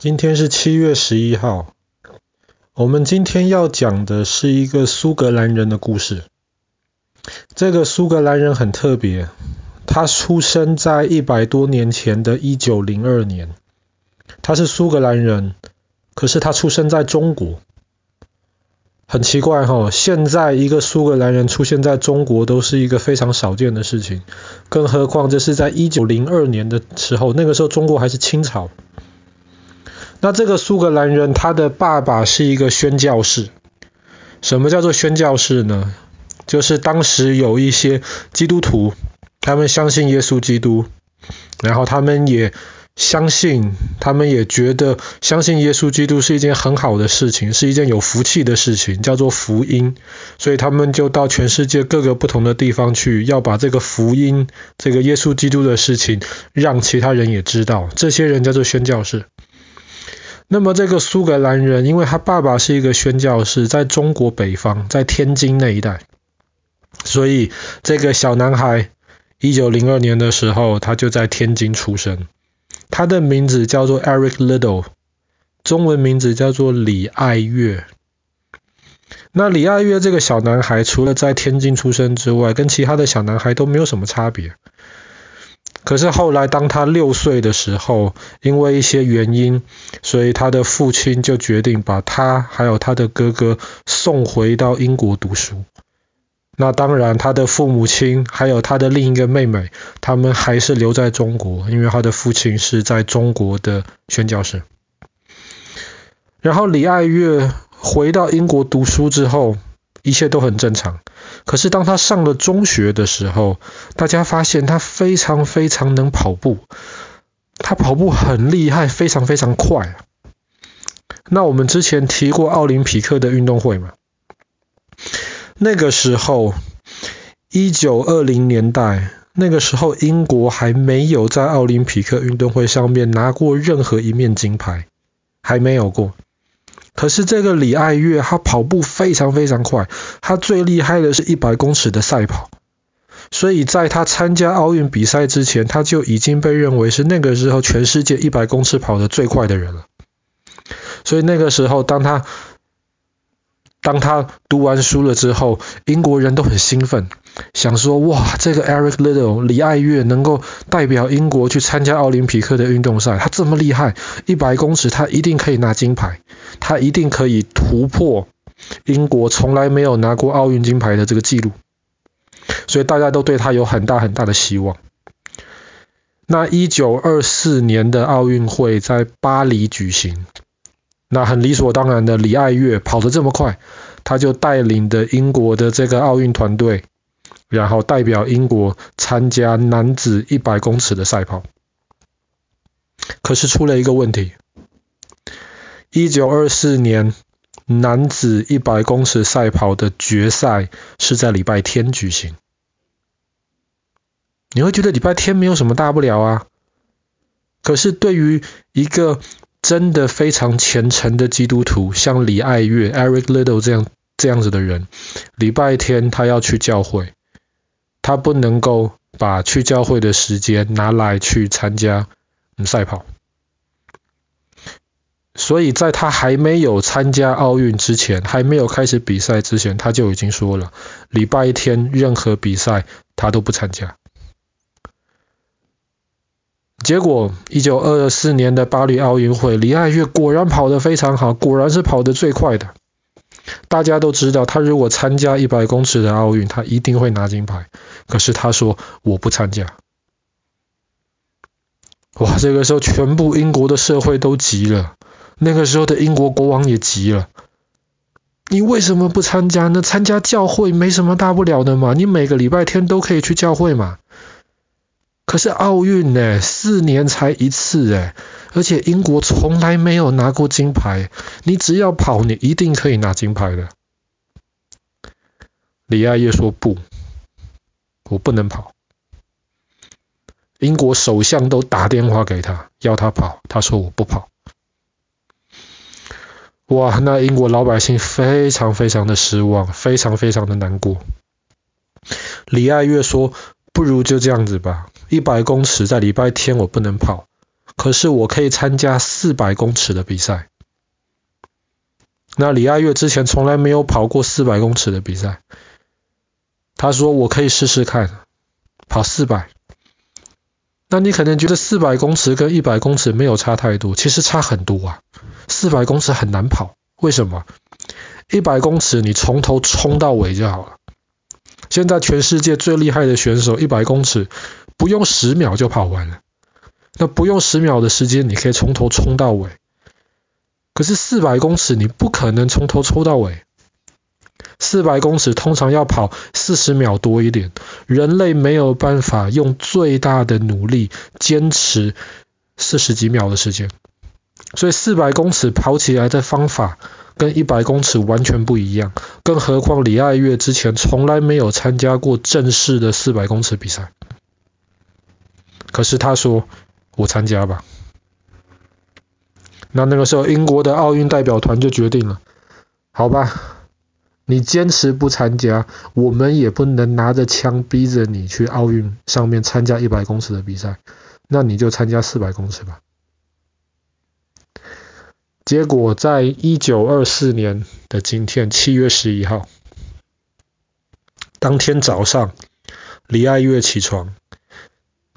今天是七月十一号。我们今天要讲的是一个苏格兰人的故事。这个苏格兰人很特别，他出生在一百多年前的一九零二年。他是苏格兰人，可是他出生在中国。很奇怪哈，现在一个苏格兰人出现在中国都是一个非常少见的事情，更何况这是在一九零二年的时候，那个时候中国还是清朝。那这个苏格兰人，他的爸爸是一个宣教士。什么叫做宣教士呢？就是当时有一些基督徒，他们相信耶稣基督，然后他们也相信，他们也觉得相信耶稣基督是一件很好的事情，是一件有福气的事情，叫做福音。所以他们就到全世界各个不同的地方去，要把这个福音，这个耶稣基督的事情，让其他人也知道。这些人叫做宣教士。那么这个苏格兰人，因为他爸爸是一个宣教士，在中国北方，在天津那一带，所以这个小男孩，一九零二年的时候，他就在天津出生。他的名字叫做 Eric Liddell，中文名字叫做李爱月。那李爱月这个小男孩，除了在天津出生之外，跟其他的小男孩都没有什么差别。可是后来，当他六岁的时候，因为一些原因，所以他的父亲就决定把他还有他的哥哥送回到英国读书。那当然，他的父母亲还有他的另一个妹妹，他们还是留在中国，因为他的父亲是在中国的宣教士。然后李爱月回到英国读书之后，一切都很正常。可是当他上了中学的时候，大家发现他非常非常能跑步，他跑步很厉害，非常非常快。那我们之前提过奥林匹克的运动会嘛？那个时候，一九二零年代，那个时候英国还没有在奥林匹克运动会上面拿过任何一面金牌，还没有过。可是这个李爱月，他跑步非常非常快，他最厉害的是一百公尺的赛跑，所以在他参加奥运比赛之前，他就已经被认为是那个时候全世界一百公尺跑得最快的人了。所以那个时候，当他当他读完书了之后，英国人都很兴奋，想说：哇，这个 Eric Liddell 李爱月能够代表英国去参加奥林匹克的运动赛，他这么厉害，一百公尺他一定可以拿金牌。他一定可以突破英国从来没有拿过奥运金牌的这个记录，所以大家都对他有很大很大的希望。那一九二四年的奥运会在巴黎举行，那很理所当然的，李爱月跑得这么快，他就带领的英国的这个奥运团队，然后代表英国参加男子一百公尺的赛跑。可是出了一个问题。一九二四年男子一百公尺赛跑的决赛是在礼拜天举行。你会觉得礼拜天没有什么大不了啊？可是对于一个真的非常虔诚的基督徒，像李爱月 （Eric Little） 这样这样子的人，礼拜天他要去教会，他不能够把去教会的时间拿来去参加赛跑。所以在他还没有参加奥运之前，还没有开始比赛之前，他就已经说了，礼拜天任何比赛他都不参加。结果，一九二四年的巴黎奥运会，李爱月果然跑得非常好，果然是跑得最快的。大家都知道，他如果参加一百公尺的奥运，他一定会拿金牌。可是他说，我不参加。哇，这个时候全部英国的社会都急了。那个时候的英国国王也急了，你为什么不参加呢？参加教会没什么大不了的嘛，你每个礼拜天都可以去教会嘛。可是奥运呢，四年才一次诶，而且英国从来没有拿过金牌，你只要跑，你一定可以拿金牌的。李爱月说不，我不能跑。英国首相都打电话给他，要他跑，他说我不跑。哇，那英国老百姓非常非常的失望，非常非常的难过。李爱月说：“不如就这样子吧，一百公尺在礼拜天我不能跑，可是我可以参加四百公尺的比赛。那李爱月之前从来没有跑过四百公尺的比赛，他说我可以试试看跑四百。那你可能觉得四百公尺跟一百公尺没有差太多，其实差很多啊。四百公尺很难跑，为什么？一百公尺你从头冲到尾就好了。现在全世界最厉害的选手，一百公尺不用十秒就跑完了。那不用十秒的时间，你可以从头冲到尾。可是四百公尺你不可能从头冲到尾。四百公尺通常要跑四十秒多一点，人类没有办法用最大的努力坚持四十几秒的时间。所以四百公尺跑起来的方法跟一百公尺完全不一样，更何况李爱月之前从来没有参加过正式的四百公尺比赛。可是他说：“我参加吧。”那那个时候，英国的奥运代表团就决定了：“好吧，你坚持不参加，我们也不能拿着枪逼着你去奥运上面参加一百公尺的比赛，那你就参加四百公尺吧。”结果在一九二四年的今天，七月十一号，当天早上，李爱月起床，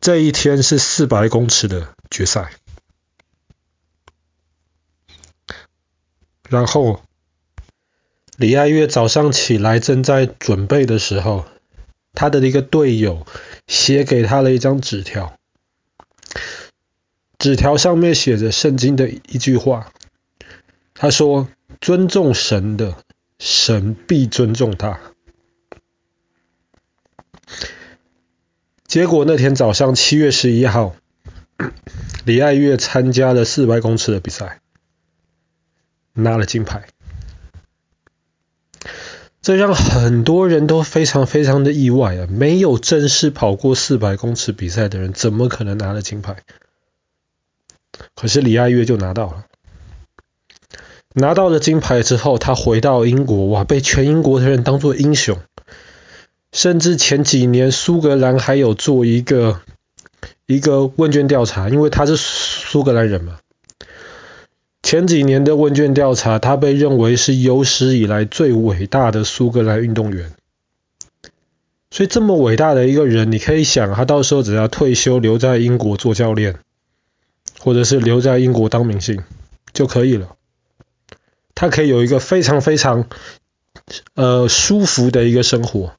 这一天是四百公尺的决赛。然后，李爱月早上起来正在准备的时候，他的一个队友写给他了一张纸条，纸条上面写着圣经的一句话。他说：“尊重神的，神必尊重他。”结果那天早上七月十一号，李爱月参加了四百公尺的比赛，拿了金牌。这让很多人都非常非常的意外啊！没有正式跑过四百公尺比赛的人，怎么可能拿了金牌？可是李爱月就拿到了。拿到了金牌之后，他回到英国，哇，被全英国的人当作英雄。甚至前几年苏格兰还有做一个一个问卷调查，因为他是苏格兰人嘛。前几年的问卷调查，他被认为是有史以来最伟大的苏格兰运动员。所以这么伟大的一个人，你可以想，他到时候只要退休，留在英国做教练，或者是留在英国当明星就可以了。他可以有一个非常非常呃舒服的一个生活。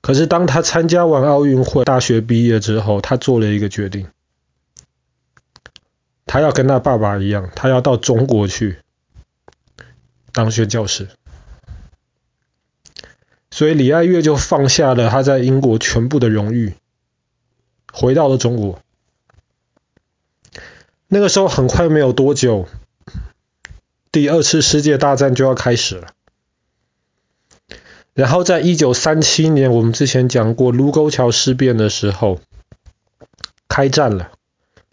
可是当他参加完奥运会、大学毕业之后，他做了一个决定，他要跟他爸爸一样，他要到中国去当宣教师。所以李爱月就放下了他在英国全部的荣誉，回到了中国。那个时候很快没有多久。第二次世界大战就要开始了，然后在一九三七年，我们之前讲过卢沟桥事变的时候，开战了。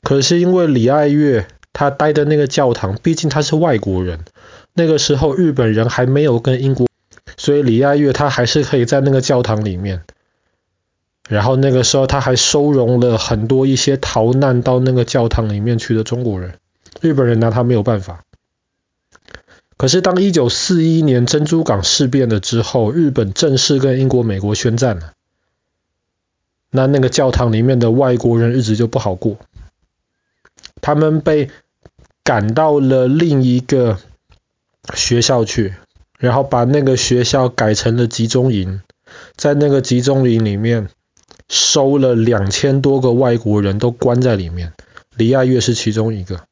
可是因为李爱月他待的那个教堂，毕竟他是外国人，那个时候日本人还没有跟英国，所以李爱月他还是可以在那个教堂里面。然后那个时候他还收容了很多一些逃难到那个教堂里面去的中国人，日本人拿他没有办法。可是，当一九四一年珍珠港事变了之后，日本正式跟英国、美国宣战了。那那个教堂里面的外国人日子就不好过，他们被赶到了另一个学校去，然后把那个学校改成了集中营，在那个集中营里面收了两千多个外国人，都关在里面。李爱月是其中一个。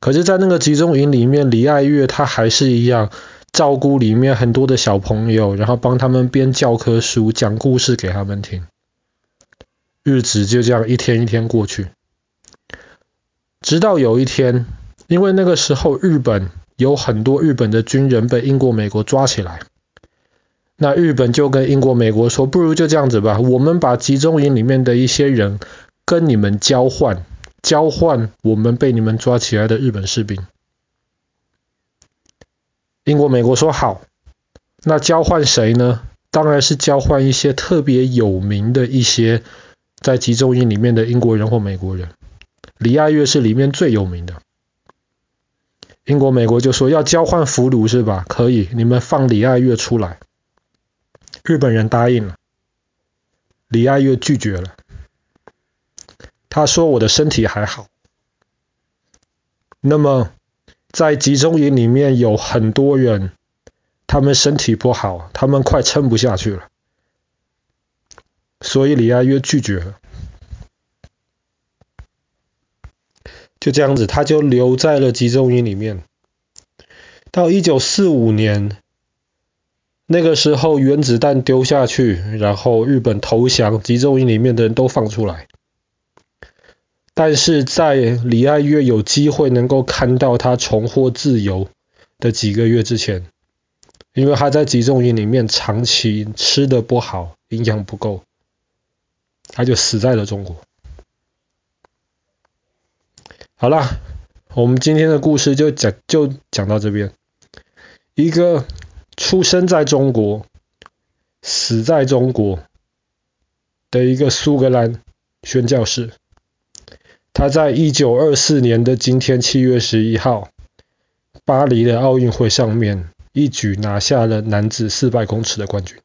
可是，在那个集中营里面，李爱月他还是一样照顾里面很多的小朋友，然后帮他们编教科书、讲故事给他们听。日子就这样一天一天过去，直到有一天，因为那个时候日本有很多日本的军人被英国、美国抓起来，那日本就跟英国、美国说：“不如就这样子吧，我们把集中营里面的一些人跟你们交换。”交换我们被你们抓起来的日本士兵。英国、美国说好，那交换谁呢？当然是交换一些特别有名的一些在集中营里面的英国人或美国人。李爱月是里面最有名的。英国、美国就说要交换俘虏是吧？可以，你们放李爱月出来。日本人答应了，李爱月拒绝了。他说：“我的身体还好。”那么，在集中营里面有很多人，他们身体不好，他们快撑不下去了，所以李爱约拒绝了。就这样子，他就留在了集中营里面。到一九四五年，那个时候原子弹丢下去，然后日本投降，集中营里面的人都放出来。但是在李爱月有机会能够看到他重获自由的几个月之前，因为他在集中营里面长期吃的不好，营养不够，他就死在了中国。好了，我们今天的故事就讲就讲到这边。一个出生在中国、死在中国的一个苏格兰宣教士，他在一九二四年的今天七月十一号，巴黎的奥运会上面一举拿下了男子四百公尺的冠军。